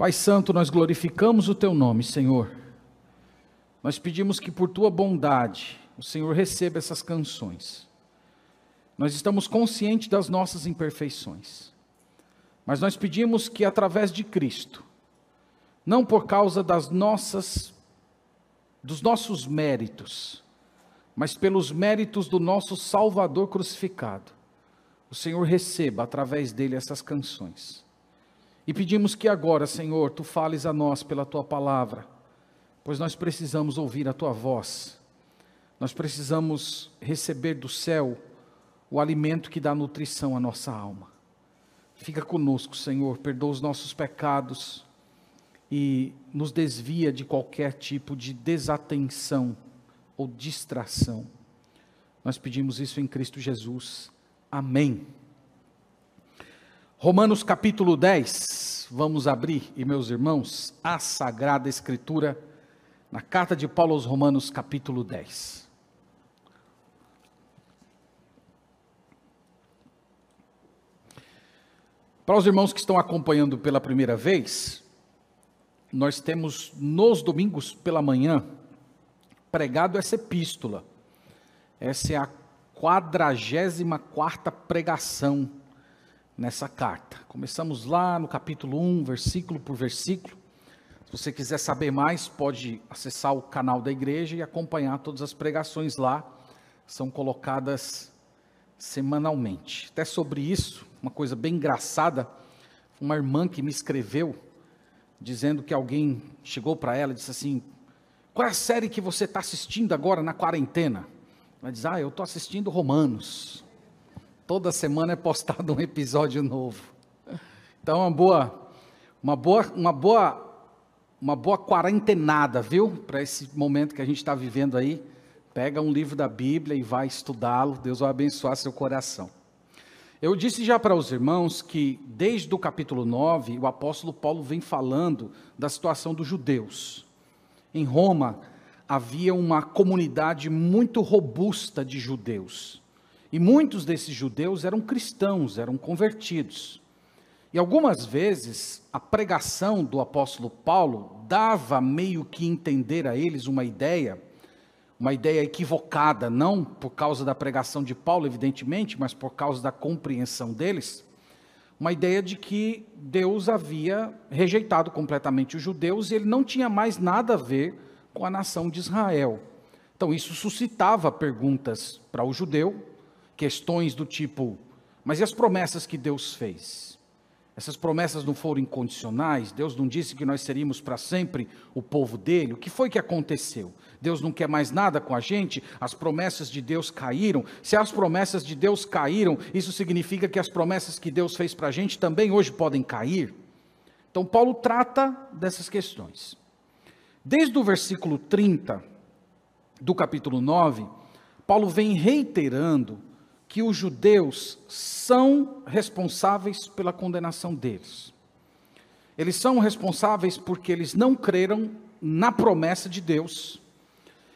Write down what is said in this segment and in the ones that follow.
Pai Santo, nós glorificamos o Teu nome, Senhor. Nós pedimos que por Tua bondade o Senhor receba essas canções. Nós estamos conscientes das nossas imperfeições, mas nós pedimos que através de Cristo, não por causa das nossas dos nossos méritos, mas pelos méritos do nosso Salvador crucificado, o Senhor receba através dele essas canções. E pedimos que agora, Senhor, tu fales a nós pela tua palavra, pois nós precisamos ouvir a tua voz. Nós precisamos receber do céu o alimento que dá nutrição à nossa alma. Fica conosco, Senhor, perdoa os nossos pecados e nos desvia de qualquer tipo de desatenção ou distração. Nós pedimos isso em Cristo Jesus. Amém. Romanos capítulo 10, vamos abrir, e meus irmãos, a Sagrada Escritura, na carta de Paulo aos Romanos, capítulo 10. Para os irmãos que estão acompanhando pela primeira vez, nós temos nos domingos pela manhã pregado essa epístola. Essa é a quadragésima quarta pregação nessa carta. Começamos lá no capítulo 1, versículo por versículo. Se você quiser saber mais, pode acessar o canal da igreja e acompanhar todas as pregações lá. São colocadas semanalmente. Até sobre isso, uma coisa bem engraçada, uma irmã que me escreveu dizendo que alguém chegou para ela e disse assim: Qual é a série que você está assistindo agora na quarentena? Ela diz: Ah, eu estou assistindo Romanos. Toda semana é postado um episódio novo. Então, uma boa, uma boa, uma boa, uma boa quarentenada, viu? Para esse momento que a gente está vivendo aí. Pega um livro da Bíblia e vai estudá-lo. Deus vai abençoar seu coração. Eu disse já para os irmãos que, desde o capítulo 9, o apóstolo Paulo vem falando da situação dos judeus. Em Roma, havia uma comunidade muito robusta de judeus. E muitos desses judeus eram cristãos, eram convertidos. E algumas vezes, a pregação do apóstolo Paulo dava meio que entender a eles uma ideia uma ideia equivocada, não por causa da pregação de Paulo, evidentemente, mas por causa da compreensão deles, uma ideia de que Deus havia rejeitado completamente os judeus e ele não tinha mais nada a ver com a nação de Israel. Então, isso suscitava perguntas para o judeu, questões do tipo: mas e as promessas que Deus fez? Essas promessas não foram incondicionais? Deus não disse que nós seríamos para sempre o povo dele? O que foi que aconteceu? Deus não quer mais nada com a gente? As promessas de Deus caíram? Se as promessas de Deus caíram, isso significa que as promessas que Deus fez para a gente também hoje podem cair? Então, Paulo trata dessas questões. Desde o versículo 30 do capítulo 9, Paulo vem reiterando que os judeus são responsáveis pela condenação deles. Eles são responsáveis porque eles não creram na promessa de Deus,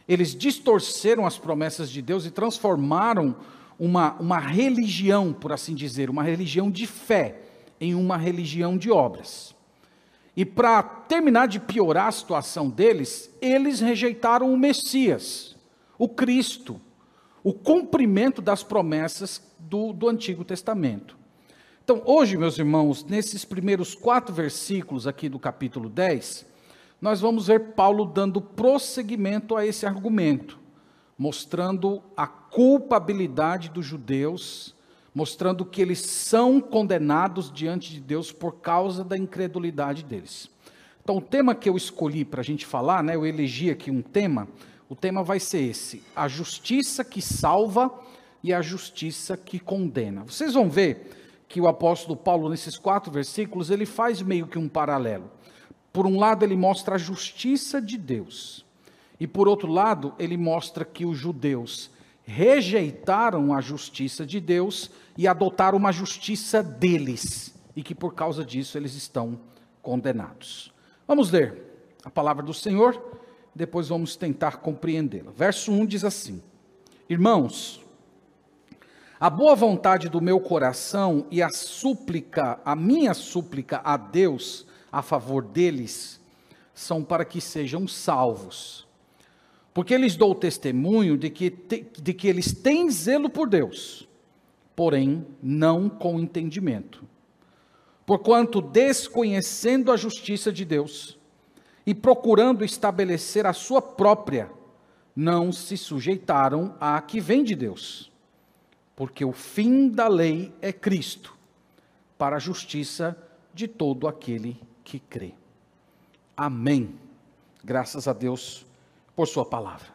eles distorceram as promessas de Deus e transformaram uma, uma religião, por assim dizer, uma religião de fé, em uma religião de obras. E para terminar de piorar a situação deles, eles rejeitaram o Messias, o Cristo, o cumprimento das promessas do, do Antigo Testamento. Então, hoje, meus irmãos, nesses primeiros quatro versículos aqui do capítulo 10, nós vamos ver Paulo dando prosseguimento a esse argumento, mostrando a culpabilidade dos judeus, mostrando que eles são condenados diante de Deus por causa da incredulidade deles. Então, o tema que eu escolhi para a gente falar, né, eu elegi aqui um tema, o tema vai ser esse: a justiça que salva e a justiça que condena. Vocês vão ver que o apóstolo Paulo, nesses quatro versículos, ele faz meio que um paralelo. Por um lado, ele mostra a justiça de Deus, e por outro lado, ele mostra que os judeus rejeitaram a justiça de Deus e adotaram uma justiça deles, e que por causa disso eles estão condenados. Vamos ler a palavra do Senhor depois vamos tentar compreendê-la. Verso 1 diz assim: Irmãos, a boa vontade do meu coração e a súplica, a minha súplica a Deus, a favor deles são para que sejam salvos. Porque lhes dou testemunho de que, de que eles têm zelo por Deus, porém não com entendimento. Porquanto, desconhecendo a justiça de Deus e procurando estabelecer a sua própria, não se sujeitaram à que vem de Deus. Porque o fim da lei é Cristo, para a justiça de todo aquele que crê. Amém. Graças a Deus por Sua palavra.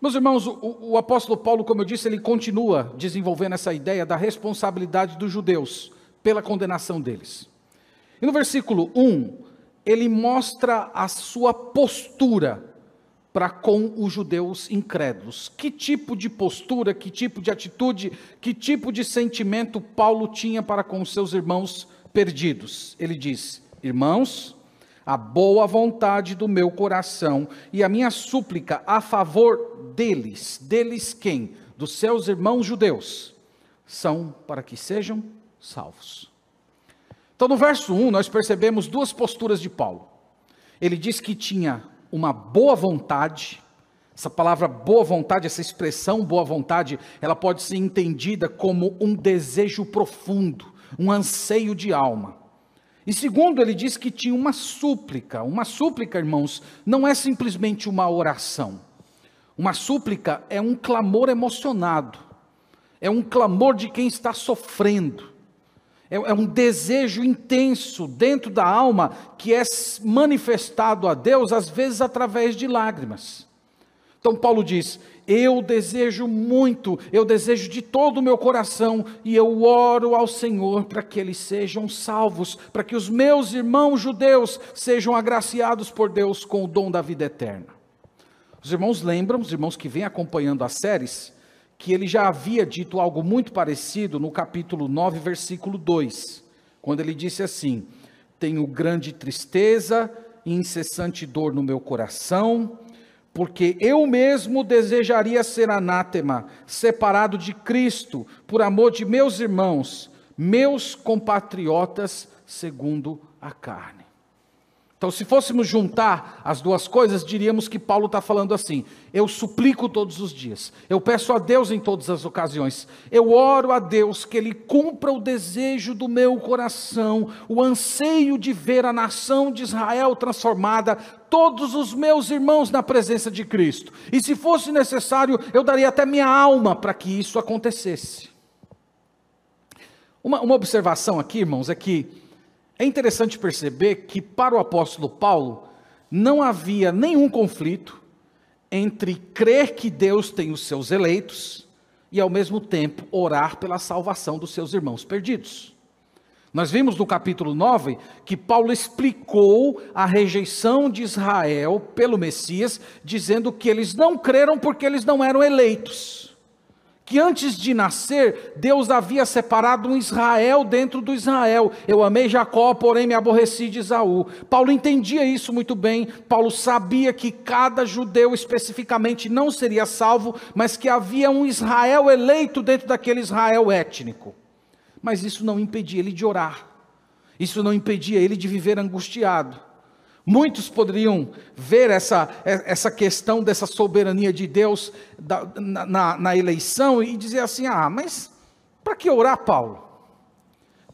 Meus irmãos, o, o, apóstolo Paulo, como eu disse, ele continua desenvolvendo essa ideia da responsabilidade dos judeus pela condenação deles. E no versículo 1, ele mostra a sua postura para com os judeus incrédulos. Que tipo de postura, que tipo de atitude, que tipo de sentimento Paulo tinha para com os seus irmãos perdidos? Ele diz: Irmãos, a boa vontade do meu coração e a minha súplica a favor deles, deles quem? Dos seus irmãos judeus, são para que sejam salvos. Então, no verso 1, nós percebemos duas posturas de Paulo. Ele diz que tinha uma boa vontade, essa palavra boa vontade, essa expressão boa vontade, ela pode ser entendida como um desejo profundo, um anseio de alma. E segundo, ele diz que tinha uma súplica. Uma súplica, irmãos, não é simplesmente uma oração. Uma súplica é um clamor emocionado. É um clamor de quem está sofrendo. É, é um desejo intenso dentro da alma que é manifestado a Deus, às vezes através de lágrimas. Então, Paulo diz: eu desejo muito, eu desejo de todo o meu coração, e eu oro ao Senhor para que eles sejam salvos, para que os meus irmãos judeus sejam agraciados por Deus com o dom da vida eterna. Os irmãos lembram, os irmãos que vêm acompanhando as séries, que ele já havia dito algo muito parecido no capítulo 9, versículo 2, quando ele disse assim: Tenho grande tristeza e incessante dor no meu coração, porque eu mesmo desejaria ser anátema, separado de Cristo, por amor de meus irmãos, meus compatriotas, segundo a carne. Então, se fôssemos juntar as duas coisas, diríamos que Paulo está falando assim: eu suplico todos os dias, eu peço a Deus em todas as ocasiões, eu oro a Deus que Ele cumpra o desejo do meu coração, o anseio de ver a nação de Israel transformada, todos os meus irmãos na presença de Cristo. E se fosse necessário, eu daria até minha alma para que isso acontecesse. Uma, uma observação aqui, irmãos, é que é interessante perceber que para o apóstolo Paulo não havia nenhum conflito entre crer que Deus tem os seus eleitos e ao mesmo tempo orar pela salvação dos seus irmãos perdidos. Nós vimos no capítulo 9 que Paulo explicou a rejeição de Israel pelo Messias, dizendo que eles não creram porque eles não eram eleitos que antes de nascer, Deus havia separado um Israel dentro do Israel. Eu amei Jacó, porém me aborreci de Esaú. Paulo entendia isso muito bem. Paulo sabia que cada judeu especificamente não seria salvo, mas que havia um Israel eleito dentro daquele Israel étnico. Mas isso não impedia ele de orar. Isso não impedia ele de viver angustiado. Muitos poderiam ver essa, essa questão dessa soberania de Deus na, na, na eleição e dizer assim: ah, mas para que orar, Paulo?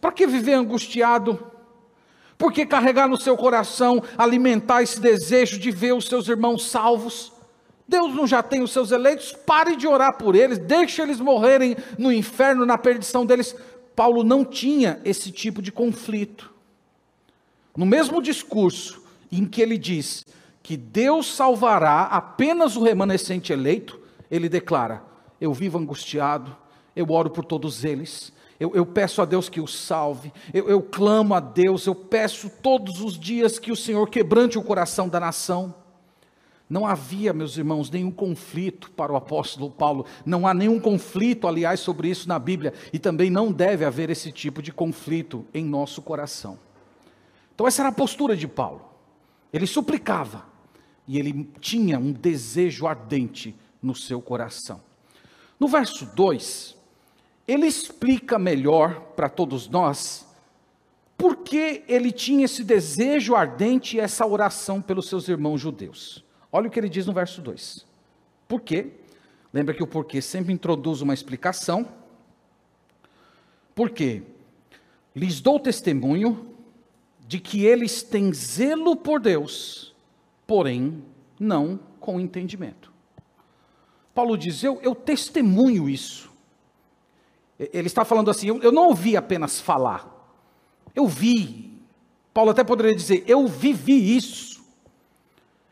Para que viver angustiado? Por que carregar no seu coração, alimentar esse desejo de ver os seus irmãos salvos? Deus não já tem os seus eleitos? Pare de orar por eles, deixe eles morrerem no inferno, na perdição deles. Paulo não tinha esse tipo de conflito. No mesmo discurso, em que ele diz que Deus salvará apenas o remanescente eleito, ele declara: Eu vivo angustiado, eu oro por todos eles, eu, eu peço a Deus que os salve, eu, eu clamo a Deus, eu peço todos os dias que o Senhor quebrante o coração da nação. Não havia, meus irmãos, nenhum conflito para o apóstolo Paulo, não há nenhum conflito, aliás, sobre isso na Bíblia, e também não deve haver esse tipo de conflito em nosso coração. Então, essa era a postura de Paulo. Ele suplicava e ele tinha um desejo ardente no seu coração. No verso 2, ele explica melhor para todos nós por que ele tinha esse desejo ardente e essa oração pelos seus irmãos judeus? Olha o que ele diz no verso 2. Por quê? Lembra que o porquê sempre introduz uma explicação. Por quê? Lhes dou testemunho de que eles têm zelo por Deus, porém não com entendimento. Paulo diz: Eu, eu testemunho isso. Ele está falando assim: eu, eu não ouvi apenas falar, eu vi. Paulo até poderia dizer: Eu vivi isso.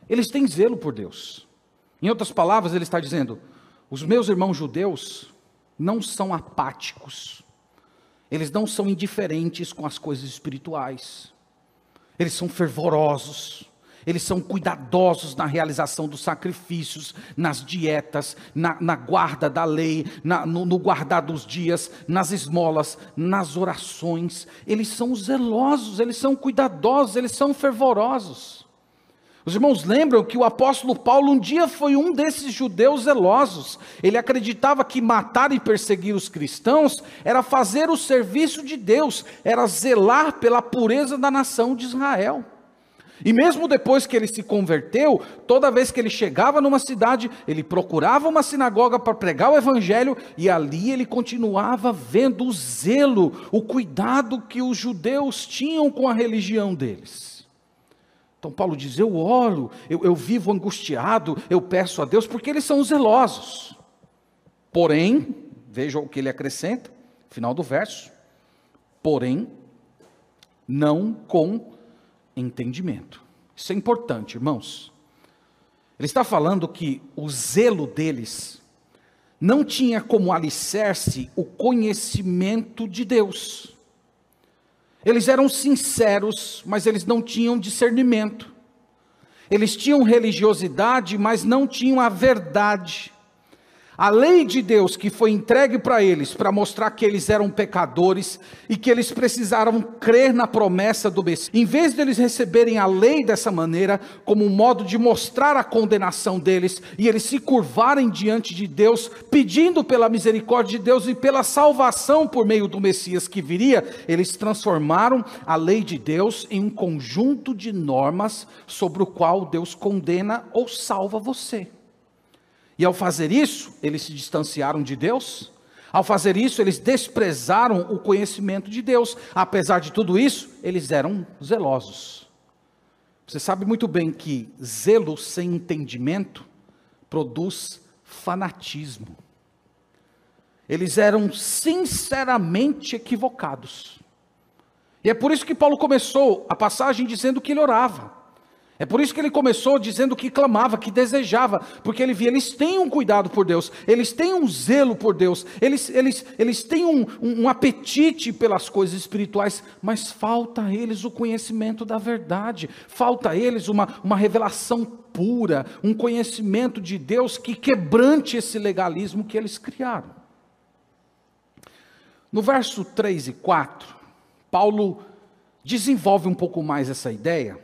Eles têm zelo por Deus. Em outras palavras, ele está dizendo: Os meus irmãos judeus não são apáticos, eles não são indiferentes com as coisas espirituais, eles são fervorosos, eles são cuidadosos na realização dos sacrifícios, nas dietas, na, na guarda da lei, na, no, no guardar dos dias, nas esmolas, nas orações. Eles são zelosos, eles são cuidadosos, eles são fervorosos. Os irmãos lembram que o apóstolo Paulo um dia foi um desses judeus zelosos. Ele acreditava que matar e perseguir os cristãos era fazer o serviço de Deus, era zelar pela pureza da nação de Israel. E mesmo depois que ele se converteu, toda vez que ele chegava numa cidade, ele procurava uma sinagoga para pregar o evangelho e ali ele continuava vendo o zelo, o cuidado que os judeus tinham com a religião deles. Então Paulo diz: Eu oro, eu, eu vivo angustiado, eu peço a Deus, porque eles são zelosos. Porém, veja o que ele acrescenta, final do verso. Porém, não com entendimento. Isso é importante, irmãos. Ele está falando que o zelo deles não tinha como alicerce o conhecimento de Deus. Eles eram sinceros, mas eles não tinham discernimento. Eles tinham religiosidade, mas não tinham a verdade. A lei de Deus que foi entregue para eles, para mostrar que eles eram pecadores e que eles precisaram crer na promessa do Messias. Em vez de eles receberem a lei dessa maneira, como um modo de mostrar a condenação deles, e eles se curvarem diante de Deus, pedindo pela misericórdia de Deus e pela salvação por meio do Messias que viria, eles transformaram a lei de Deus em um conjunto de normas sobre o qual Deus condena ou salva você. E ao fazer isso, eles se distanciaram de Deus. Ao fazer isso, eles desprezaram o conhecimento de Deus. Apesar de tudo isso, eles eram zelosos. Você sabe muito bem que zelo sem entendimento produz fanatismo. Eles eram sinceramente equivocados. E é por isso que Paulo começou a passagem dizendo que ele orava. É por isso que ele começou dizendo que clamava, que desejava, porque ele via, eles têm um cuidado por Deus, eles têm um zelo por Deus, eles, eles, eles têm um, um, um apetite pelas coisas espirituais, mas falta a eles o conhecimento da verdade, falta a eles uma, uma revelação pura, um conhecimento de Deus que quebrante esse legalismo que eles criaram. No verso 3 e 4, Paulo desenvolve um pouco mais essa ideia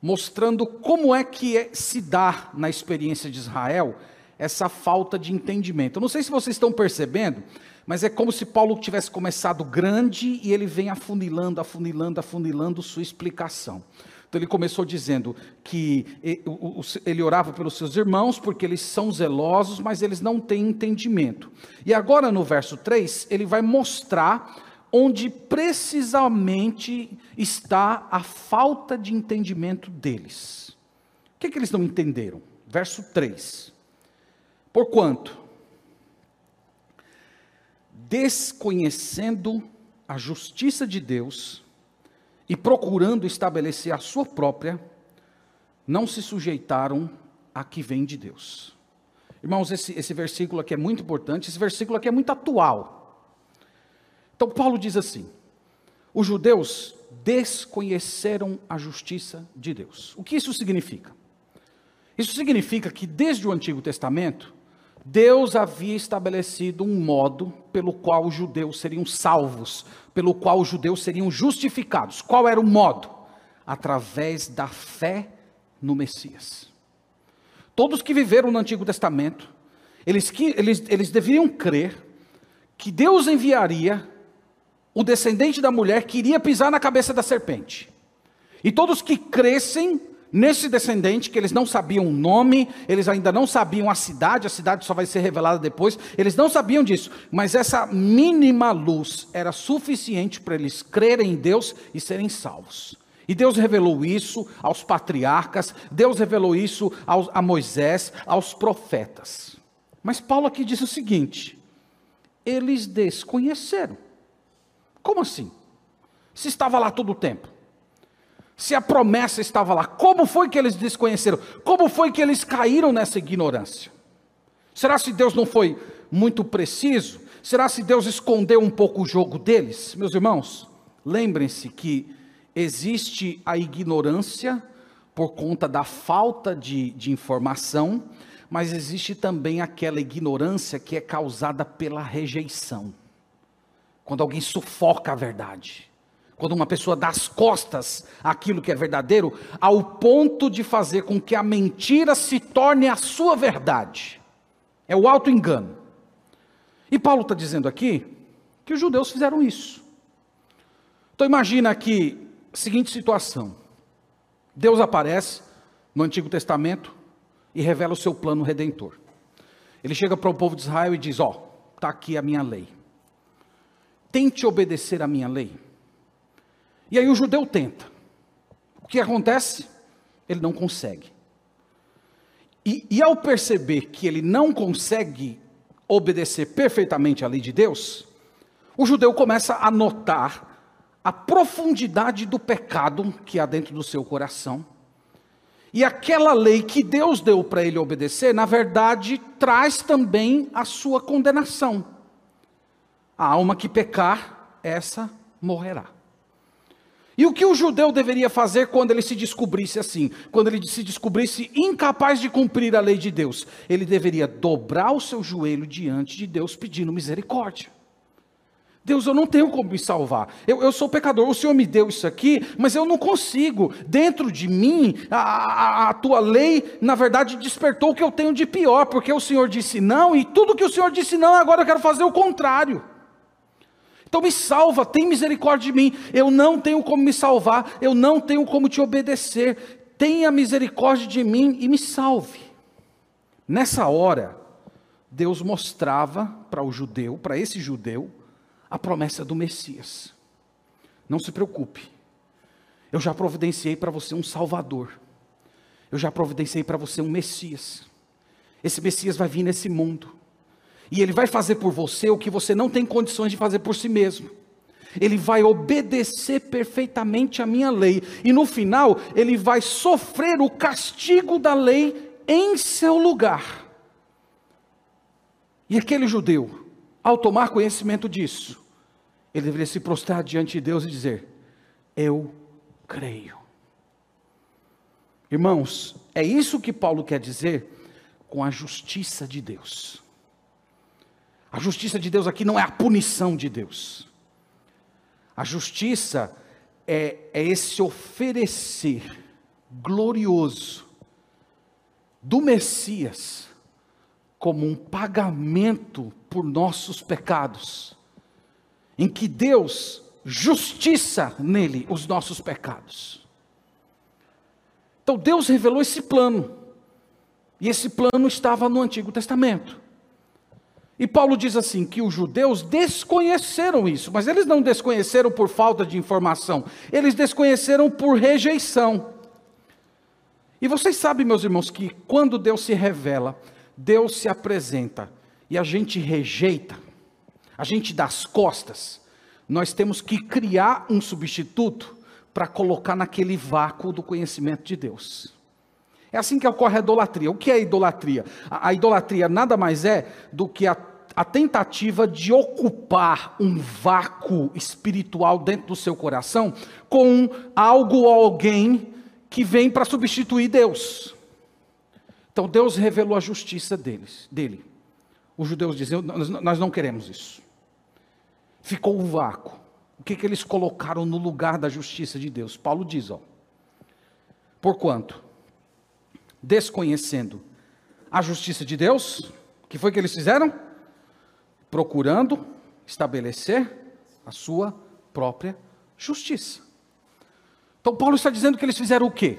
mostrando como é que é, se dá na experiência de Israel essa falta de entendimento. Eu não sei se vocês estão percebendo, mas é como se Paulo tivesse começado grande e ele vem afunilando, afunilando, afunilando sua explicação. Então ele começou dizendo que ele orava pelos seus irmãos porque eles são zelosos, mas eles não têm entendimento. E agora no verso 3, ele vai mostrar onde precisamente está a falta de entendimento deles. O que, é que eles não entenderam? Verso 3. Porquanto, desconhecendo a justiça de Deus e procurando estabelecer a sua própria, não se sujeitaram a que vem de Deus. Irmãos, esse, esse versículo aqui é muito importante, esse versículo aqui é muito atual. Então, Paulo diz assim: os judeus desconheceram a justiça de Deus. O que isso significa? Isso significa que desde o Antigo Testamento, Deus havia estabelecido um modo pelo qual os judeus seriam salvos, pelo qual os judeus seriam justificados. Qual era o modo? Através da fé no Messias. Todos que viveram no Antigo Testamento, eles, eles, eles deveriam crer que Deus enviaria o descendente da mulher queria pisar na cabeça da serpente. E todos que crescem nesse descendente, que eles não sabiam o nome, eles ainda não sabiam a cidade, a cidade só vai ser revelada depois, eles não sabiam disso, mas essa mínima luz era suficiente para eles crerem em Deus e serem salvos. E Deus revelou isso aos patriarcas, Deus revelou isso aos, a Moisés, aos profetas. Mas Paulo aqui diz o seguinte: eles desconheceram. Como assim? Se estava lá todo o tempo. Se a promessa estava lá, como foi que eles desconheceram? Como foi que eles caíram nessa ignorância? Será se Deus não foi muito preciso? Será se Deus escondeu um pouco o jogo deles? Meus irmãos, lembrem-se que existe a ignorância por conta da falta de, de informação, mas existe também aquela ignorância que é causada pela rejeição. Quando alguém sufoca a verdade quando uma pessoa dá as costas àquilo que é verdadeiro, ao ponto de fazer com que a mentira se torne a sua verdade. É o auto-engano. E Paulo está dizendo aqui que os judeus fizeram isso. Então imagina aqui a seguinte situação: Deus aparece no Antigo Testamento e revela o seu plano redentor. Ele chega para o povo de Israel e diz: Ó, oh, está aqui a minha lei. Tente obedecer a minha lei e aí o judeu tenta. O que acontece? Ele não consegue. E, e ao perceber que ele não consegue obedecer perfeitamente à lei de Deus, o judeu começa a notar a profundidade do pecado que há dentro do seu coração. E aquela lei que Deus deu para ele obedecer, na verdade, traz também a sua condenação. A alma que pecar, essa morrerá. E o que o judeu deveria fazer quando ele se descobrisse assim? Quando ele se descobrisse incapaz de cumprir a lei de Deus? Ele deveria dobrar o seu joelho diante de Deus pedindo misericórdia. Deus, eu não tenho como me salvar. Eu, eu, sou pecador. O Senhor me deu isso aqui, mas eu não consigo. Dentro de mim, a, a, a, tua lei, na verdade, despertou o que eu tenho de pior, porque o Senhor disse não, e tudo que o Senhor disse não, agora eu quero fazer o contrário. Então me salva, tem misericórdia de mim. Eu não tenho como me salvar, eu não tenho como te obedecer. Tenha misericórdia de mim e me salve. Nessa hora, Deus mostrava para o judeu, para esse judeu, a promessa do Messias. Não se preocupe. Eu já providenciei para você um Salvador. Eu já providenciei para você um Messias. Esse Messias vai vir nesse mundo. E ele vai fazer por você o que você não tem condições de fazer por si mesmo. Ele vai obedecer perfeitamente a minha lei. E no final, ele vai sofrer o castigo da lei em seu lugar. E aquele judeu, ao tomar conhecimento disso, ele deveria se prostrar diante de Deus e dizer: Eu creio. Irmãos, é isso que Paulo quer dizer com a justiça de Deus. A justiça de Deus aqui não é a punição de Deus. A justiça é, é esse oferecer glorioso do Messias como um pagamento por nossos pecados, em que Deus justiça nele os nossos pecados. Então Deus revelou esse plano, e esse plano estava no Antigo Testamento. E Paulo diz assim: que os judeus desconheceram isso, mas eles não desconheceram por falta de informação, eles desconheceram por rejeição. E vocês sabem, meus irmãos, que quando Deus se revela, Deus se apresenta e a gente rejeita, a gente dá as costas, nós temos que criar um substituto para colocar naquele vácuo do conhecimento de Deus. É assim que ocorre a idolatria. O que é idolatria? A, a idolatria nada mais é do que a, a tentativa de ocupar um vácuo espiritual dentro do seu coração com algo ou alguém que vem para substituir Deus. Então Deus revelou a justiça deles, dele. Os judeus diziam: nós, não queremos isso. Ficou um vácuo. O que, que eles colocaram no lugar da justiça de Deus? Paulo diz: ó, porquanto desconhecendo a justiça de Deus, o que foi que eles fizeram? Procurando estabelecer a sua própria justiça. Então, Paulo está dizendo que eles fizeram o quê?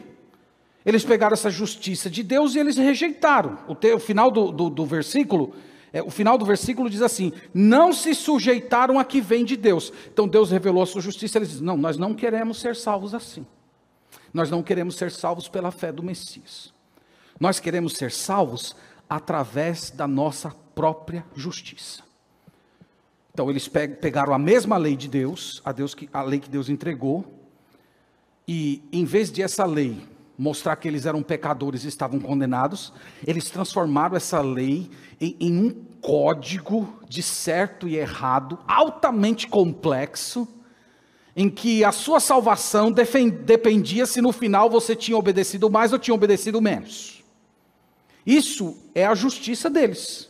Eles pegaram essa justiça de Deus e eles rejeitaram. O, te, o final do, do, do versículo, é, o final do versículo diz assim: não se sujeitaram a que vem de Deus. Então Deus revelou a sua justiça. Eles dizem: não, nós não queremos ser salvos assim. Nós não queremos ser salvos pela fé do Messias. Nós queremos ser salvos através da nossa própria justiça. Então eles pegaram a mesma lei de Deus, a, Deus que, a lei que Deus entregou, e em vez de essa lei mostrar que eles eram pecadores e estavam condenados, eles transformaram essa lei em, em um código de certo e errado, altamente complexo, em que a sua salvação dependia se no final você tinha obedecido mais ou tinha obedecido menos. Isso é a justiça deles.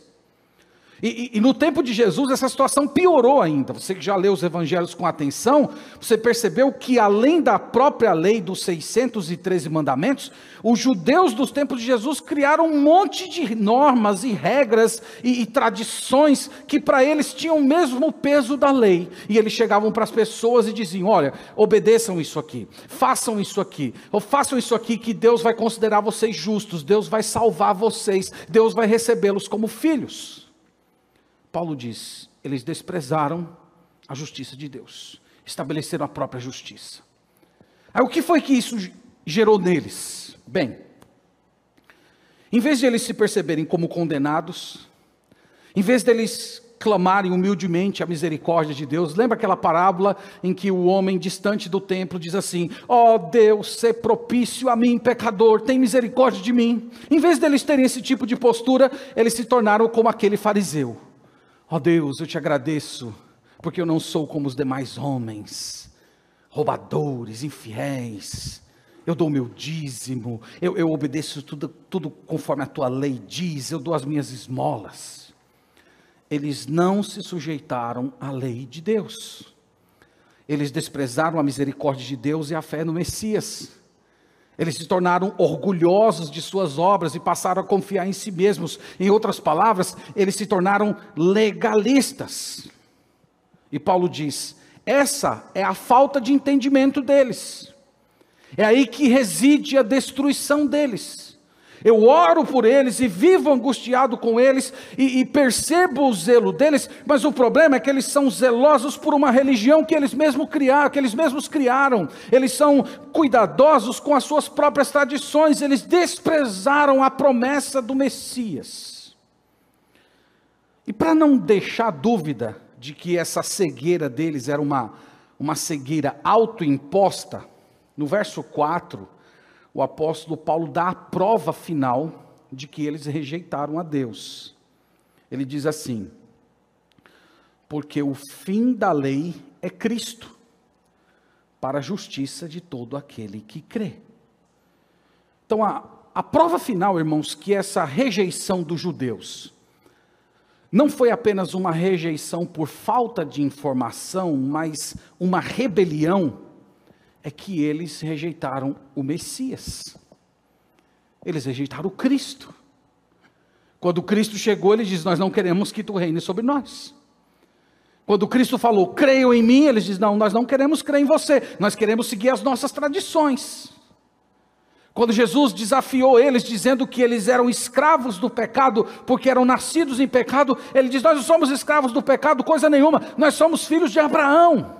E, e, e, no tempo de Jesus, essa situação piorou ainda. Você que já leu os evangelhos com atenção, você percebeu que além da própria lei dos 613 mandamentos, os judeus dos tempos de Jesus criaram um monte de normas e regras e, e tradições que para eles tinham o mesmo peso da lei. E eles chegavam para as pessoas e diziam: Olha, obedeçam isso aqui, façam isso aqui, ou façam isso aqui que Deus vai considerar vocês justos, Deus vai salvar vocês, Deus vai recebê-los como filhos. Paulo diz: eles desprezaram a justiça de Deus, estabeleceram a própria justiça. Aí o que foi que isso gerou neles? Bem, em vez de eles se perceberem como condenados, em vez deles clamarem humildemente a misericórdia de Deus, lembra aquela parábola em que o homem distante do templo diz assim: Ó oh Deus, ser propício a mim, pecador, tem misericórdia de mim. Em vez deles terem esse tipo de postura, eles se tornaram como aquele fariseu Ó oh Deus, eu te agradeço, porque eu não sou como os demais homens, roubadores, infiéis. Eu dou meu dízimo, eu, eu obedeço tudo, tudo conforme a tua lei diz, eu dou as minhas esmolas. Eles não se sujeitaram à lei de Deus. Eles desprezaram a misericórdia de Deus e a fé no Messias. Eles se tornaram orgulhosos de suas obras e passaram a confiar em si mesmos. Em outras palavras, eles se tornaram legalistas. E Paulo diz: essa é a falta de entendimento deles. É aí que reside a destruição deles. Eu oro por eles e vivo angustiado com eles e, e, percebo o zelo deles, mas o problema é que eles são zelosos por uma religião que eles mesmos criaram, que eles mesmos criaram. Eles são cuidadosos com as suas próprias tradições, eles desprezaram a promessa do Messias. E para não deixar dúvida de que essa cegueira deles era uma, uma cegueira autoimposta, no verso 4, o apóstolo Paulo dá a prova final de que eles rejeitaram a Deus. Ele diz assim: porque o fim da lei é Cristo, para a justiça de todo aquele que crê. Então, a, a prova final, irmãos, que essa rejeição dos judeus não foi apenas uma rejeição por falta de informação, mas uma rebelião é que eles rejeitaram o Messias. Eles rejeitaram o Cristo. Quando Cristo chegou, ele diz: Nós não queremos que tu reine sobre nós. Quando Cristo falou, creiam em mim, eles dizem: Não, nós não queremos crer em você, nós queremos seguir as nossas tradições. Quando Jesus desafiou eles, dizendo que eles eram escravos do pecado, porque eram nascidos em pecado, ele diz: Nós não somos escravos do pecado, coisa nenhuma, nós somos filhos de Abraão.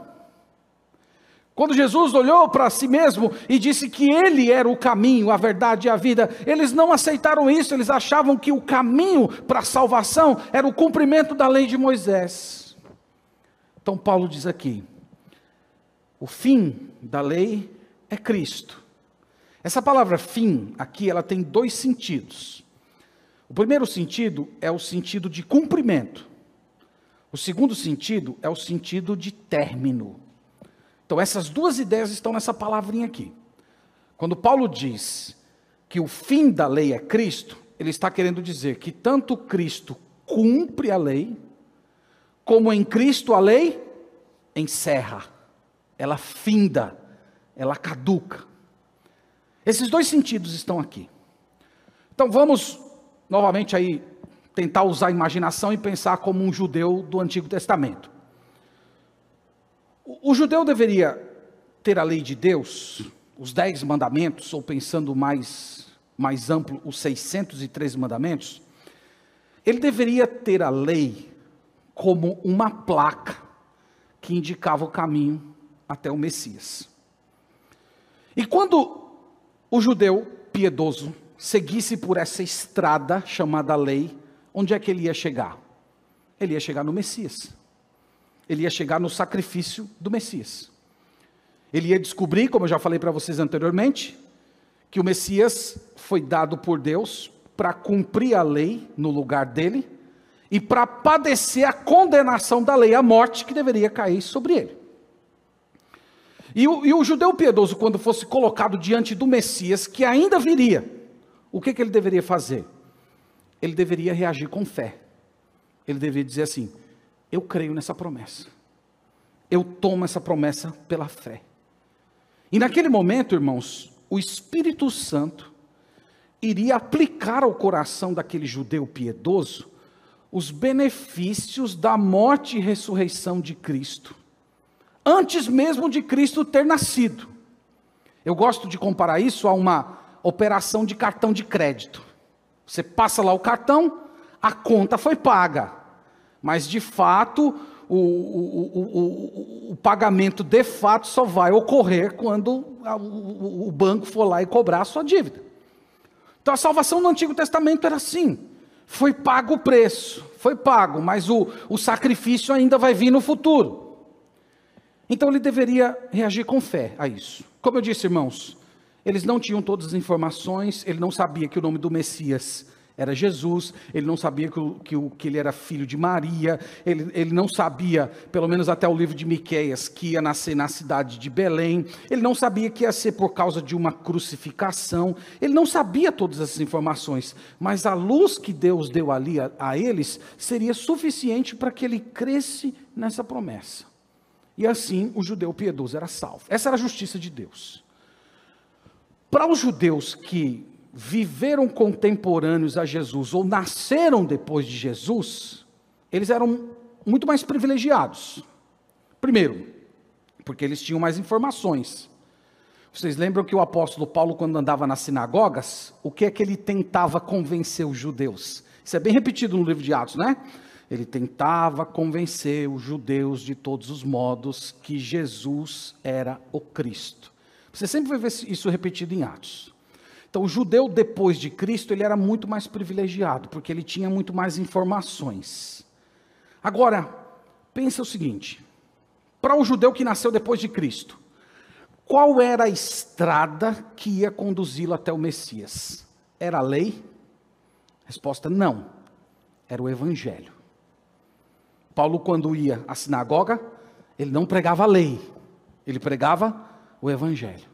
Quando Jesus olhou para si mesmo e disse que ele era o caminho, a verdade e a vida, eles não aceitaram isso, eles achavam que o caminho para a salvação era o cumprimento da lei de Moisés. Então Paulo diz aqui: o fim da lei é Cristo. Essa palavra fim aqui, ela tem dois sentidos. O primeiro sentido é o sentido de cumprimento. O segundo sentido é o sentido de término. Então, essas duas ideias estão nessa palavrinha aqui. Quando Paulo diz que o fim da lei é Cristo, ele está querendo dizer que tanto Cristo cumpre a lei, como em Cristo a lei encerra, ela finda, ela caduca. Esses dois sentidos estão aqui. Então vamos novamente aí tentar usar a imaginação e pensar como um judeu do Antigo Testamento O, o judeu deveria ter a lei de Deus, os dez mandamentos, ou pensando mais, mais amplo, os 613 mandamentos, ele deveria ter a lei como uma placa que indicava o caminho até o Messias. E quando o judeu piedoso seguisse por essa estrada chamada lei, onde é que ele ia chegar? Ele ia chegar no Messias. Ele ia chegar no sacrifício do Messias. Ele ia descobrir, como eu já falei para vocês anteriormente, que o Messias foi dado por Deus para cumprir a lei no lugar dele e para padecer a condenação da lei, a morte que deveria cair sobre ele. E o, e o judeu piedoso, quando fosse colocado diante do Messias, que ainda viria, o que, que ele deveria fazer? Ele deveria reagir com fé. Ele deveria dizer assim: Eu creio nessa promessa. Eu tomo essa promessa pela fé. E naquele momento, irmãos, o Espírito Santo iria aplicar ao coração daquele judeu piedoso os benefícios da morte e ressurreição de Cristo, antes mesmo de Cristo ter nascido. Eu gosto de comparar isso a uma operação de cartão de crédito. Você passa lá o cartão, a conta foi paga, mas de fato o, o, o, o, pagamento de fato só vai ocorrer quando o, banco for lá e cobrar a sua dívida. Então a salvação no Antigo Testamento era assim: foi pago o preço, foi pago, mas o, o sacrifício ainda vai vir no futuro. Então ele deveria reagir com fé a isso. Como eu disse, irmãos, eles não tinham todas as informações, ele não sabia que o nome do Messias era Jesus, ele não sabia que, que, que ele era filho de Maria, ele, ele não sabia, pelo menos até o livro de Miqueias, que ia nascer na cidade de Belém, ele não sabia que ia ser por causa de uma crucificação, ele não sabia todas essas informações, mas a luz que Deus deu ali a, a eles seria suficiente para que ele cresce nessa promessa. E assim o judeu piedoso era salvo. Essa era a justiça de Deus. Para os judeus que viveram contemporâneos a Jesus ou nasceram depois de Jesus, eles eram muito mais privilegiados. Primeiro, porque eles tinham mais informações. Vocês lembram que o apóstolo Paulo, quando andava nas sinagogas, o que é que ele tentava convencer os judeus? Isso é bem repetido no livro de Atos, né? Ele tentava convencer os judeus de todos os modos que Jesus era o Cristo. Você sempre vai ver isso repetido em Atos. Então, o judeu depois de Cristo, ele era muito mais privilegiado, porque ele tinha muito mais informações. Agora, pensa o seguinte: para o judeu que nasceu depois de Cristo, qual era a estrada que ia conduzi-lo até o Messias? Era a lei? Resposta: não. Era o evangelho. Paulo, quando ia à sinagoga, ele não pregava a lei, ele pregava o Evangelho.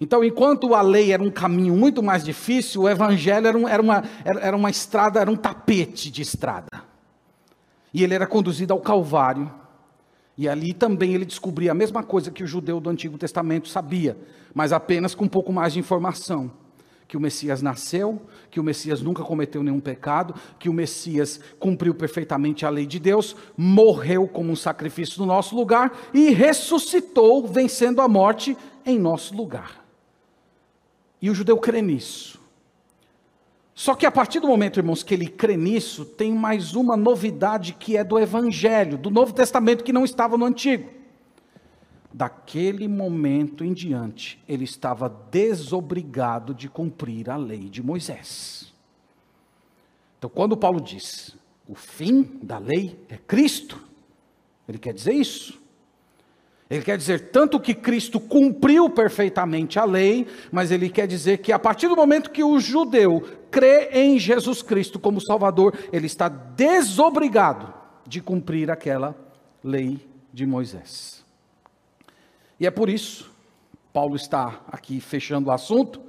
Então, enquanto a lei era um caminho muito mais difícil, o Evangelho era, um, era, uma, era, uma estrada, era um tapete de estrada. E ele era conduzido ao Calvário. E ali também ele descobria a mesma coisa que o judeu do Antigo Testamento sabia, mas apenas com um pouco mais de informação que o Messias nasceu, que o Messias nunca cometeu nenhum pecado, que o Messias cumpriu perfeitamente a lei de Deus, morreu como um sacrifício no nosso lugar e ressuscitou, vencendo a morte em nosso lugar. E o judeu crê nisso. Só que a partir do momento, irmãos, que ele crê nisso, tem mais uma novidade que é do Evangelho, do Novo Testamento, que não estava no Antigo daquele momento em diante, ele estava desobrigado de cumprir a lei de Moisés. Então, quando Paulo diz, o fim da lei é Cristo, ele quer dizer isso. Ele quer dizer tanto que Cristo cumpriu perfeitamente a lei, mas ele quer dizer que a partir do momento que o judeu crê em Jesus Cristo como Salvador, ele está desobrigado de cumprir aquela lei de Moisés. E é por isso, Paulo está aqui fechando o assunto,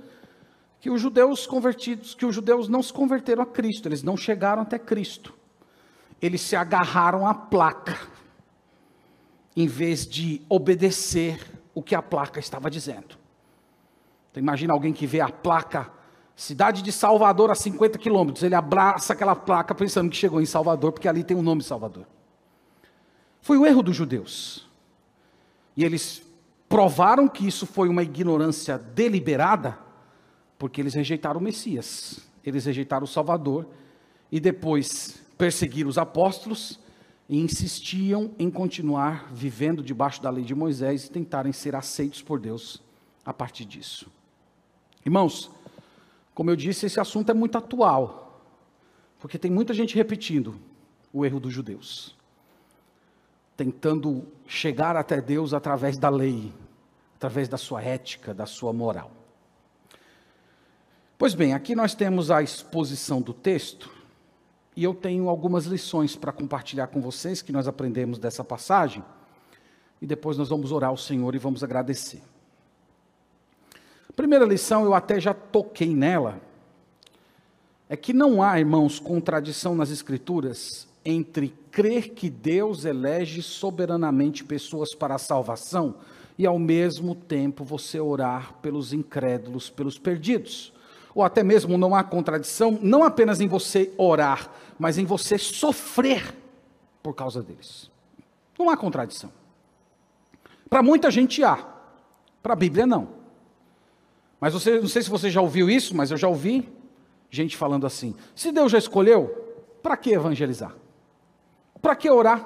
que os judeus convertidos, que os judeus não se converteram a Cristo, eles não chegaram até Cristo. Eles se agarraram à placa, em vez de obedecer o que a placa estava dizendo. Então imagina alguém que vê a placa Cidade de Salvador a 50 quilômetros, ele abraça aquela placa pensando que chegou em Salvador, porque ali tem o nome Salvador. Foi o erro dos judeus. E eles provaram que isso foi uma ignorância deliberada, porque eles rejeitaram o Messias, eles rejeitaram o Salvador, e depois perseguiram os apóstolos e insistiam em continuar vivendo debaixo da lei de Moisés e tentarem ser aceitos por Deus a partir disso. Irmãos, como eu disse, esse assunto é muito atual, porque tem muita gente repetindo o erro dos judeus, tentando chegar até Deus através da lei, através da sua ética, da sua moral. Pois bem, aqui nós temos a exposição do texto, e eu tenho algumas lições para compartilhar com vocês que nós aprendemos dessa passagem, e depois nós vamos orar ao Senhor e vamos agradecer. Primeira lição, eu até já toquei nela, é que não há, irmãos, contradição nas Escrituras entre crer que Deus elege soberanamente pessoas para a salvação e, ao mesmo tempo, você orar pelos incrédulos, pelos perdidos ou até mesmo não há contradição, não apenas em você orar, mas em você sofrer por causa deles. Não há contradição. Para muita gente há, para a Bíblia não. Mas você, não sei se você já ouviu isso, mas eu já ouvi gente falando assim: se Deus já escolheu, para que evangelizar? Para que orar?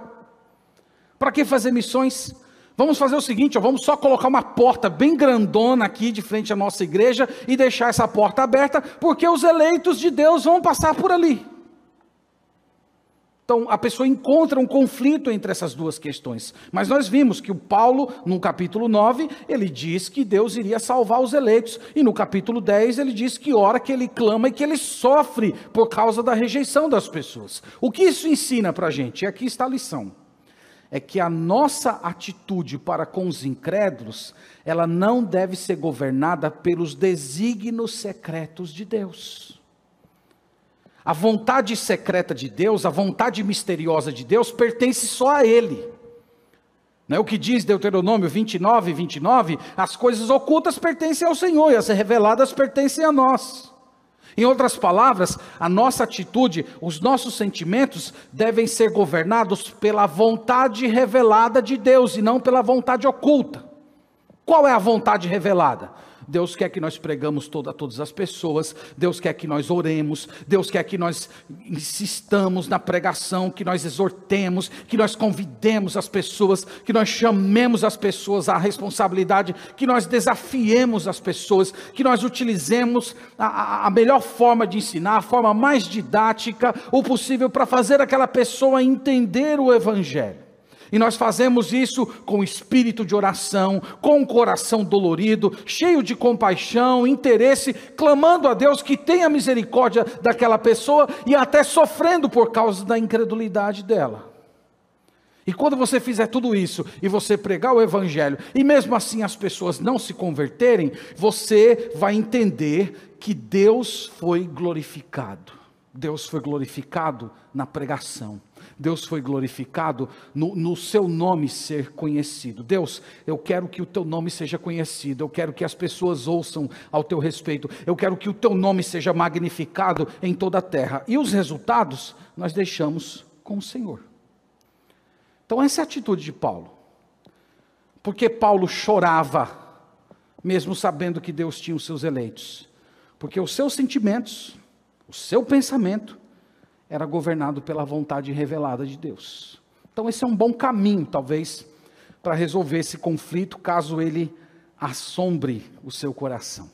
Para que fazer missões? Vamos fazer o seguinte, ó, vamos só colocar uma porta bem grandona aqui de frente à nossa igreja e deixar essa porta aberta, porque os eleitos de Deus vão passar por ali. Então, a pessoa encontra um conflito entre essas duas questões. Mas nós vimos que o Paulo, no capítulo 9, ele diz que Deus iria salvar os eleitos. E no capítulo 10, ele diz que ora que ele clama e que ele sofre por causa da rejeição das pessoas. O que isso ensina para a gente? E aqui está a lição é que a nossa atitude para com os incrédulos, ela não deve ser governada pelos desígnios secretos de Deus. A vontade secreta de Deus, a vontade misteriosa de Deus, pertence só a Ele. Não é o que diz Deuteronômio 29, 29? As coisas ocultas pertencem ao Senhor e as reveladas pertencem a nós. Em outras palavras, a nossa atitude, os nossos sentimentos devem ser governados pela vontade revelada de Deus e não pela vontade oculta. Qual é a vontade revelada? Deus quer que nós pregamos toda, a todas as pessoas, Deus quer que nós oremos, Deus quer que nós insistamos na pregação, que nós exortemos, que nós convidemos as pessoas, que nós chamemos as pessoas à responsabilidade, que nós desafiemos as pessoas, que nós utilizemos a, a melhor forma de ensinar, a forma mais didática, o possível para fazer aquela pessoa entender o Evangelho. E nós fazemos isso com espírito de oração, com o coração dolorido, cheio de compaixão, interesse, clamando a Deus que tenha misericórdia daquela pessoa e até sofrendo por causa da incredulidade dela. E quando você fizer tudo isso e você pregar o Evangelho, e mesmo assim as pessoas não se converterem, você vai entender que Deus foi glorificado. Deus foi glorificado na pregação. Deus foi glorificado no, no, seu nome ser conhecido. Deus, eu quero que o teu nome seja conhecido, eu quero que as pessoas ouçam ao teu respeito, eu quero que o teu nome seja magnificado em toda a terra. E os resultados nós deixamos com o Senhor. Então, essa é a atitude de Paulo. Porque Paulo chorava, mesmo sabendo que Deus tinha os seus eleitos. Porque os seus sentimentos, o seu pensamento, era governado pela vontade revelada de Deus. Então, esse é um bom caminho, talvez, para resolver esse conflito, caso ele assombre o seu coração.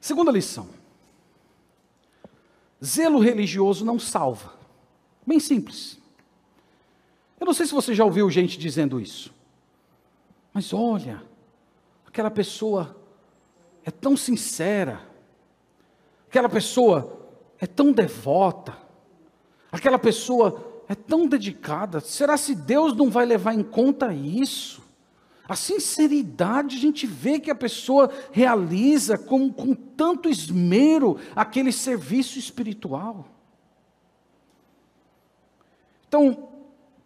Segunda lição: zelo religioso não salva. Bem simples. Eu não sei se você já ouviu gente dizendo isso, mas olha, aquela pessoa é tão sincera, aquela pessoa é tão devota, aquela pessoa é tão dedicada, será se Deus não vai levar em conta isso? A sinceridade, a gente vê que a pessoa realiza com, com tanto esmero aquele serviço espiritual. Então,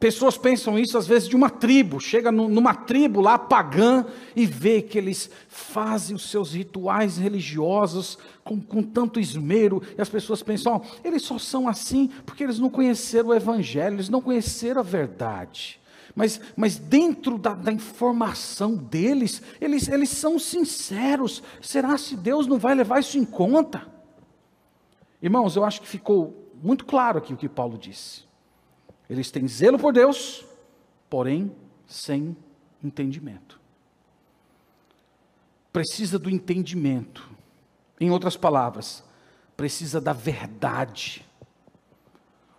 Pessoas pensam isso às vezes de uma tribo, chega numa tribo lá pagã e vê que eles fazem os seus rituais religiosos com, com tanto esmero, e as pessoas pensam, eles só são assim porque eles não conheceram o Evangelho, eles não conheceram a verdade. Mas, mas dentro da, da, informação deles, eles, eles são sinceros. Será se Deus não vai levar isso em conta? Irmãos, eu acho que ficou muito claro aqui o que Paulo disse. Eles têm zelo por Deus, porém sem entendimento. Precisa do entendimento. Em outras palavras, precisa da verdade.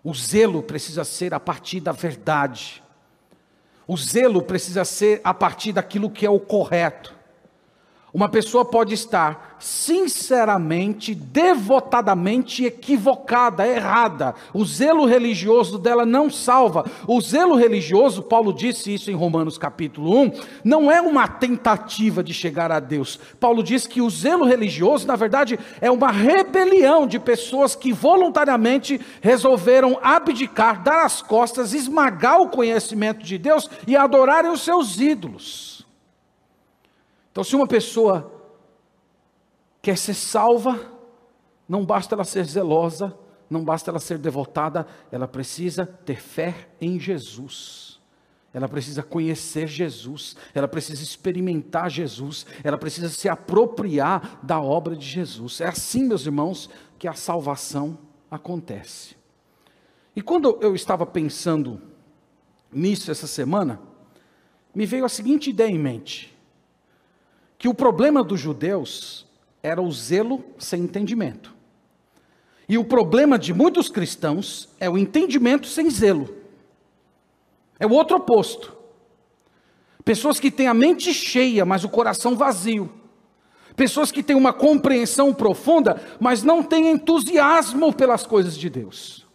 O zelo precisa ser a partir da verdade. O zelo precisa ser a partir daquilo que é o correto. Uma pessoa pode estar sinceramente, devotadamente equivocada, errada. O zelo religioso dela não salva. O zelo religioso, Paulo disse isso em Romanos capítulo 1, não é uma tentativa de chegar a Deus. Paulo diz que o zelo religioso, na verdade, é uma rebelião de pessoas que voluntariamente resolveram abdicar, dar as costas, esmagar o conhecimento de Deus e adorarem os seus ídolos. Então, se uma pessoa quer ser salva, não basta ela ser zelosa, não basta ela ser devotada, ela precisa ter fé em Jesus. Ela precisa conhecer Jesus, ela precisa experimentar Jesus, ela precisa se apropriar da obra de Jesus. É assim, meus irmãos, que a salvação acontece. E quando eu estava pensando nisso essa semana, me veio a seguinte ideia em mente: que o problema dos judeus era o zelo sem entendimento. E o problema de muitos cristãos é o entendimento sem zelo. É o outro oposto. Pessoas que têm a mente cheia, mas o coração vazio. Pessoas que têm uma compreensão profunda, mas não têm entusiasmo pelas coisas de Deus.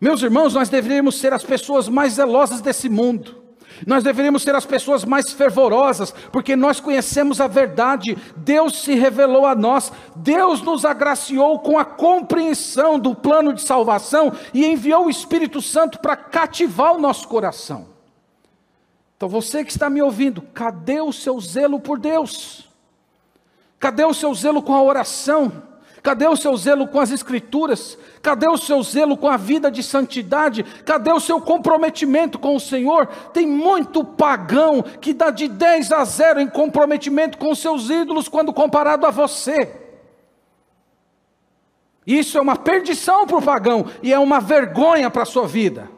Meus irmãos, nós deveríamos ser as pessoas mais zelosas desse mundo. Nós deveríamos ser as pessoas mais fervorosas, porque nós conhecemos a verdade, Deus se revelou a nós, Deus nos agraciou com a compreensão do plano de salvação e enviou o Espírito Santo para cativar o nosso coração. Então você que está me ouvindo, cadê o seu zelo por Deus? Cadê o seu zelo com a oração? Cadê o seu zelo com as Escrituras? Cadê o seu zelo com a vida de santidade? Cadê o seu comprometimento com o Senhor? Tem muito pagão que dá de 10 a 0 em comprometimento com seus ídolos quando comparado a você. Isso é uma perdição para o pagão e é uma vergonha para a sua vida.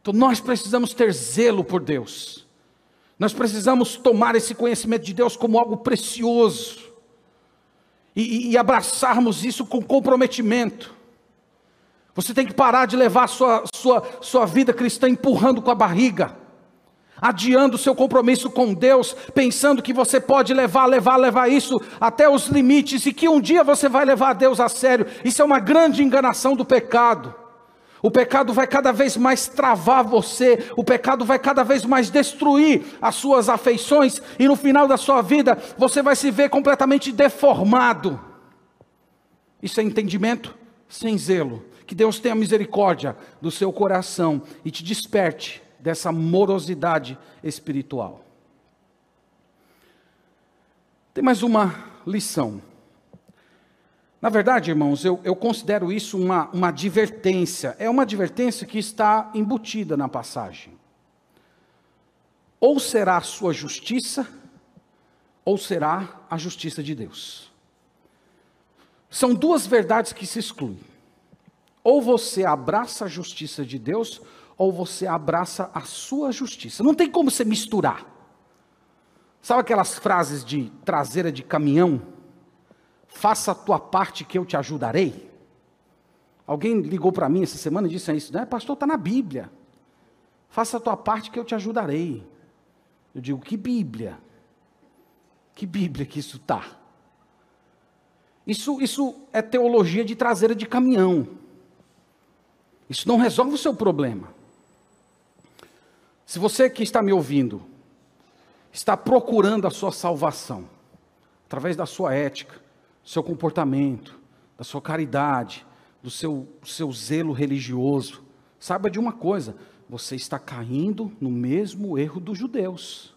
Então nós precisamos ter zelo por Deus. Nós precisamos tomar esse conhecimento de Deus como algo precioso e, e abraçarmos isso com comprometimento. Você tem que parar de levar sua, sua, sua vida cristã empurrando com a barriga, adiando seu compromisso com Deus, pensando que você pode levar, levar, levar isso até os limites e que um dia você vai levar Deus a sério. Isso é uma grande enganação do pecado. O pecado vai cada vez mais travar você, o pecado vai cada vez mais destruir as suas afeições, e no final da sua vida você vai se ver completamente deformado. Isso é entendimento sem zelo. Que Deus tenha misericórdia do seu coração e te desperte dessa morosidade espiritual. Tem mais uma lição. Na verdade, irmãos, eu, eu considero isso uma, uma advertência. É uma advertência que está embutida na passagem. Ou será a sua justiça, ou será a justiça de Deus. São duas verdades que se excluem. Ou você abraça a justiça de Deus, ou você abraça a sua justiça. Não tem como você misturar. Sabe aquelas frases de traseira de caminhão? Faça a tua parte que eu te ajudarei. Alguém ligou para mim essa semana e disse isso, né? Pastor, está na Bíblia. Faça a tua parte que eu te ajudarei. Eu digo, que Bíblia? Que Bíblia que isso está? Isso, isso é teologia de traseira de caminhão. Isso não resolve o seu problema. Se você que está me ouvindo está procurando a sua salvação através da sua ética, do seu comportamento, da sua caridade, do seu, seu zelo religioso. Saiba de uma coisa: você está caindo no mesmo erro dos judeus.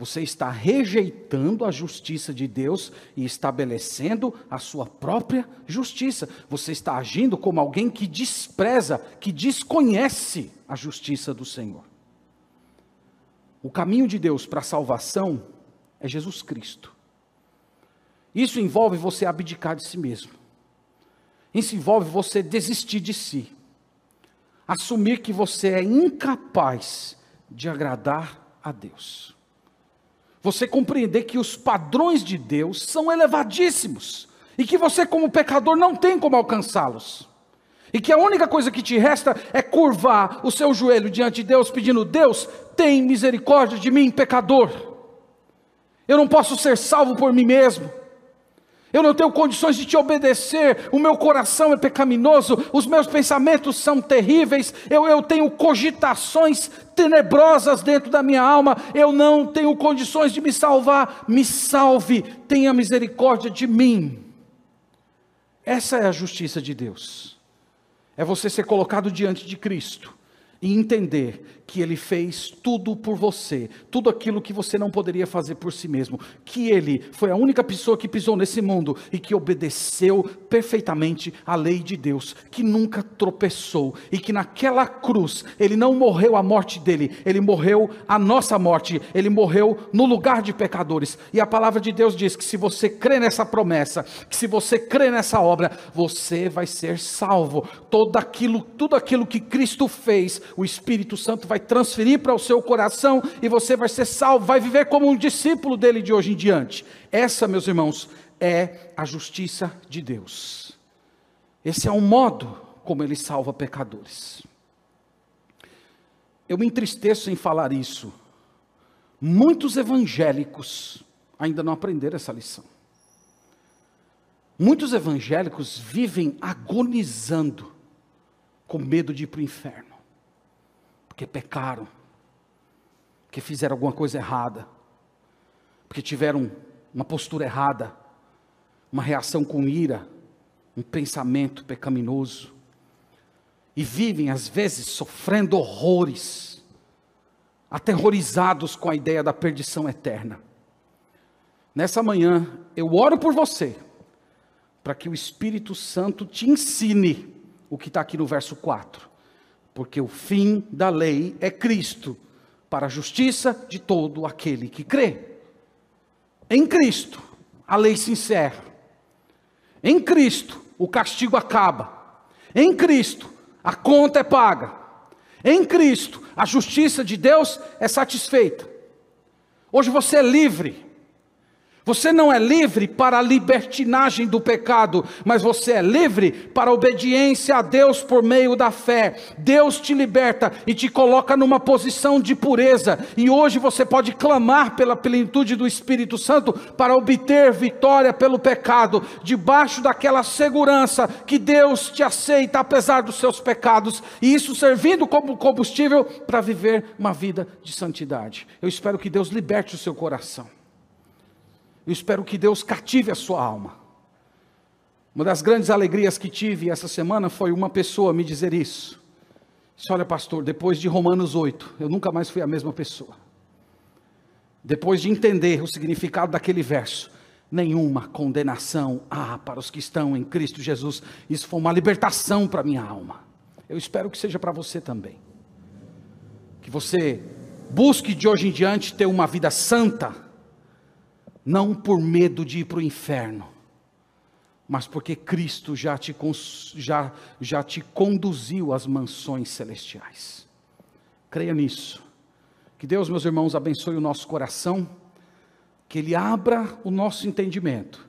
Você está rejeitando a justiça de Deus e estabelecendo a sua própria justiça. Você está agindo como alguém que despreza, que desconhece a justiça do Senhor. O caminho de Deus para a salvação é Jesus Cristo. Isso envolve você abdicar de si mesmo. Isso envolve você desistir de si. Assumir que você é incapaz de agradar a Deus. Você compreender que os padrões de Deus são elevadíssimos e que você, como pecador, não tem como alcançá-los. E que a única coisa que te resta é curvar o seu joelho diante de Deus, pedindo: Deus, tem misericórdia de mim, pecador. Eu não posso ser salvo por mim mesmo. Eu não tenho condições de te obedecer, o meu coração é pecaminoso, os meus pensamentos são terríveis, eu, eu tenho cogitações tenebrosas dentro da minha alma, eu não tenho condições de me salvar. Me salve, tenha misericórdia de mim. Essa é a justiça de Deus, é você ser colocado diante de Cristo e entender que Ele fez tudo por você, tudo aquilo que você não poderia fazer por si mesmo, que Ele foi a única pessoa que pisou nesse mundo e que obedeceu perfeitamente à lei de Deus, que nunca tropeçou e que naquela cruz Ele não morreu a morte dele, Ele morreu a nossa morte, Ele morreu no lugar de pecadores. E a palavra de Deus diz que se você crê nessa promessa, que se você crê nessa obra, você vai ser salvo. Todo aquilo, tudo aquilo que Cristo fez, o Espírito Santo vai transferir para o seu coração e você vai ser salvo, vai viver como um discípulo dele de hoje em diante. Essa, meus irmãos, é a justiça de Deus. Esse é o modo como ele salva pecadores. Eu me entristeço em falar isso. Muitos evangélicos ainda não aprenderam essa lição. Muitos evangélicos vivem agonizando com medo de ir para o inferno porque pecaram, porque fizeram alguma coisa errada, porque tiveram uma postura errada, uma reação com ira, um pensamento pecaminoso, e vivem às vezes sofrendo horrores, aterrorizados com a ideia da perdição eterna. Nessa manhã, eu oro por você, para que o Espírito Santo te ensine o que está aqui no verso 4 porque o fim da lei é Cristo, para a justiça de todo aquele que crê. Em Cristo, a lei se encerra. Em Cristo, o castigo acaba. Em Cristo, a conta é paga. Em Cristo, a justiça de Deus é satisfeita. Hoje você é livre você não é livre para a libertinagem do pecado, mas você é livre para a obediência a Deus por meio da fé. Deus te liberta e te coloca numa posição de pureza, e hoje você pode clamar pela plenitude do Espírito Santo para obter vitória pelo pecado, debaixo daquela segurança que Deus te aceita apesar dos seus pecados, e isso servindo como combustível para viver uma vida de santidade. Eu espero que Deus liberte o seu coração. Eu espero que Deus cative a sua alma. Uma das grandes alegrias que tive essa semana foi uma pessoa me dizer isso. Disse, olha, pastor, depois de Romanos 8, eu nunca mais fui a mesma pessoa. Depois de entender o significado daquele verso, nenhuma condenação há para os que estão em Cristo Jesus. Isso foi uma libertação para minha alma. Eu espero que seja para você também. Que você busque de hoje em diante ter uma vida santa não por medo de ir para o inferno, mas porque Cristo já te, já, já te conduziu às mansões celestiais. Creia nisso. Que Deus, meus irmãos, abençoe o nosso coração, que Ele abra o nosso entendimento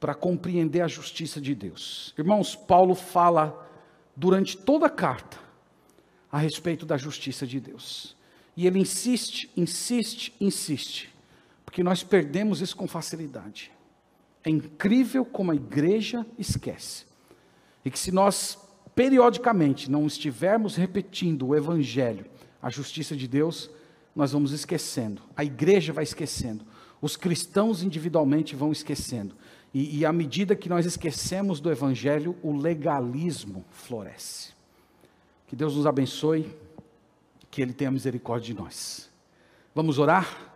para compreender a justiça de Deus. Irmãos, Paulo fala durante toda a carta a respeito da justiça de Deus. E ele insiste, insiste, insiste porque nós perdemos isso com facilidade. É incrível como a igreja esquece. E que se nós periodicamente não estivermos repetindo o evangelho, a justiça de Deus, nós vamos esquecendo. A igreja vai esquecendo. Os cristãos individualmente vão esquecendo. E, e à medida que nós esquecemos do evangelho, o legalismo floresce. Que Deus nos abençoe, que Ele tenha misericórdia de nós. Vamos orar?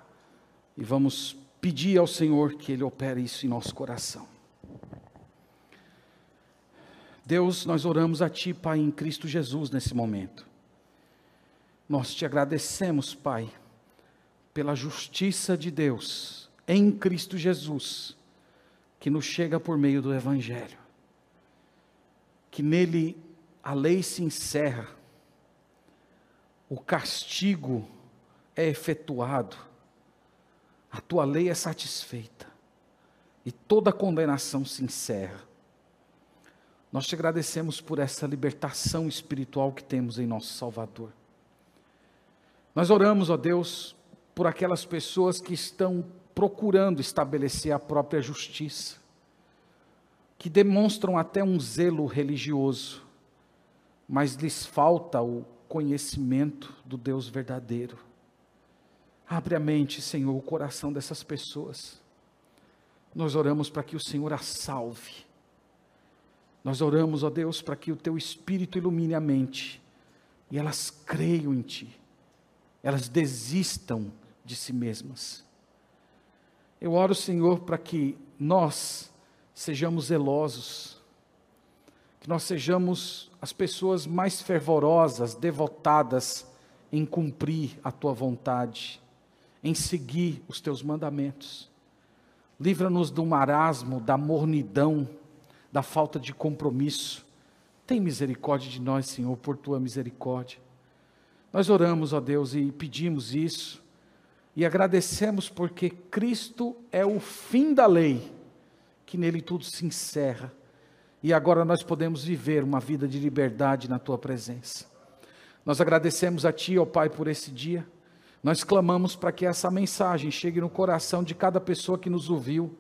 E vamos pedir ao Senhor que Ele opere isso em nosso coração. Deus, nós oramos a Ti, Pai, em Cristo Jesus nesse momento. Nós te agradecemos, Pai, pela justiça de Deus em Cristo Jesus, que nos chega por meio do Evangelho. Que nele a lei se encerra, o castigo é efetuado, a tua lei é satisfeita e toda condenação se encerra. Nós te agradecemos por essa libertação espiritual que temos em nosso Salvador. Nós oramos, ó Deus, por aquelas pessoas que estão procurando estabelecer a própria justiça, que demonstram até um zelo religioso, mas lhes falta o conhecimento do Deus verdadeiro. Abre a mente, Senhor, o coração dessas pessoas. Nós oramos para que o Senhor as salve. Nós oramos, ó Deus, para que o teu Espírito ilumine a mente e elas creiam em Ti, elas desistam de si mesmas. Eu oro, Senhor, para que nós sejamos zelosos, que nós sejamos as pessoas mais fervorosas, devotadas em cumprir a tua vontade, em seguir os teus mandamentos. Livra-nos do marasmo, da mornidão, da falta de compromisso. Tem misericórdia de nós, Senhor, por tua misericórdia. Nós oramos, ó Deus, e pedimos isso, e agradecemos porque Cristo é o fim da lei, que nele tudo se encerra e agora nós podemos viver uma vida de liberdade na tua presença. Nós agradecemos a Ti, ó Pai, por esse dia. Nós clamamos para que essa mensagem chegue no coração de cada pessoa que nos ouviu.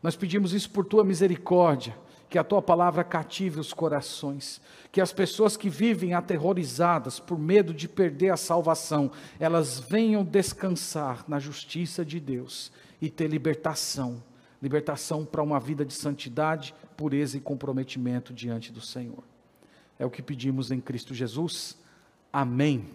Nós pedimos isso por Tua misericórdia, que a Tua palavra cative os corações, que as pessoas que vivem aterrorizadas por medo de perder a salvação, elas venham descansar na justiça de Deus e ter libertação libertação para uma vida de santidade, pureza e comprometimento diante do Senhor. É o que pedimos em Cristo Jesus. Amém.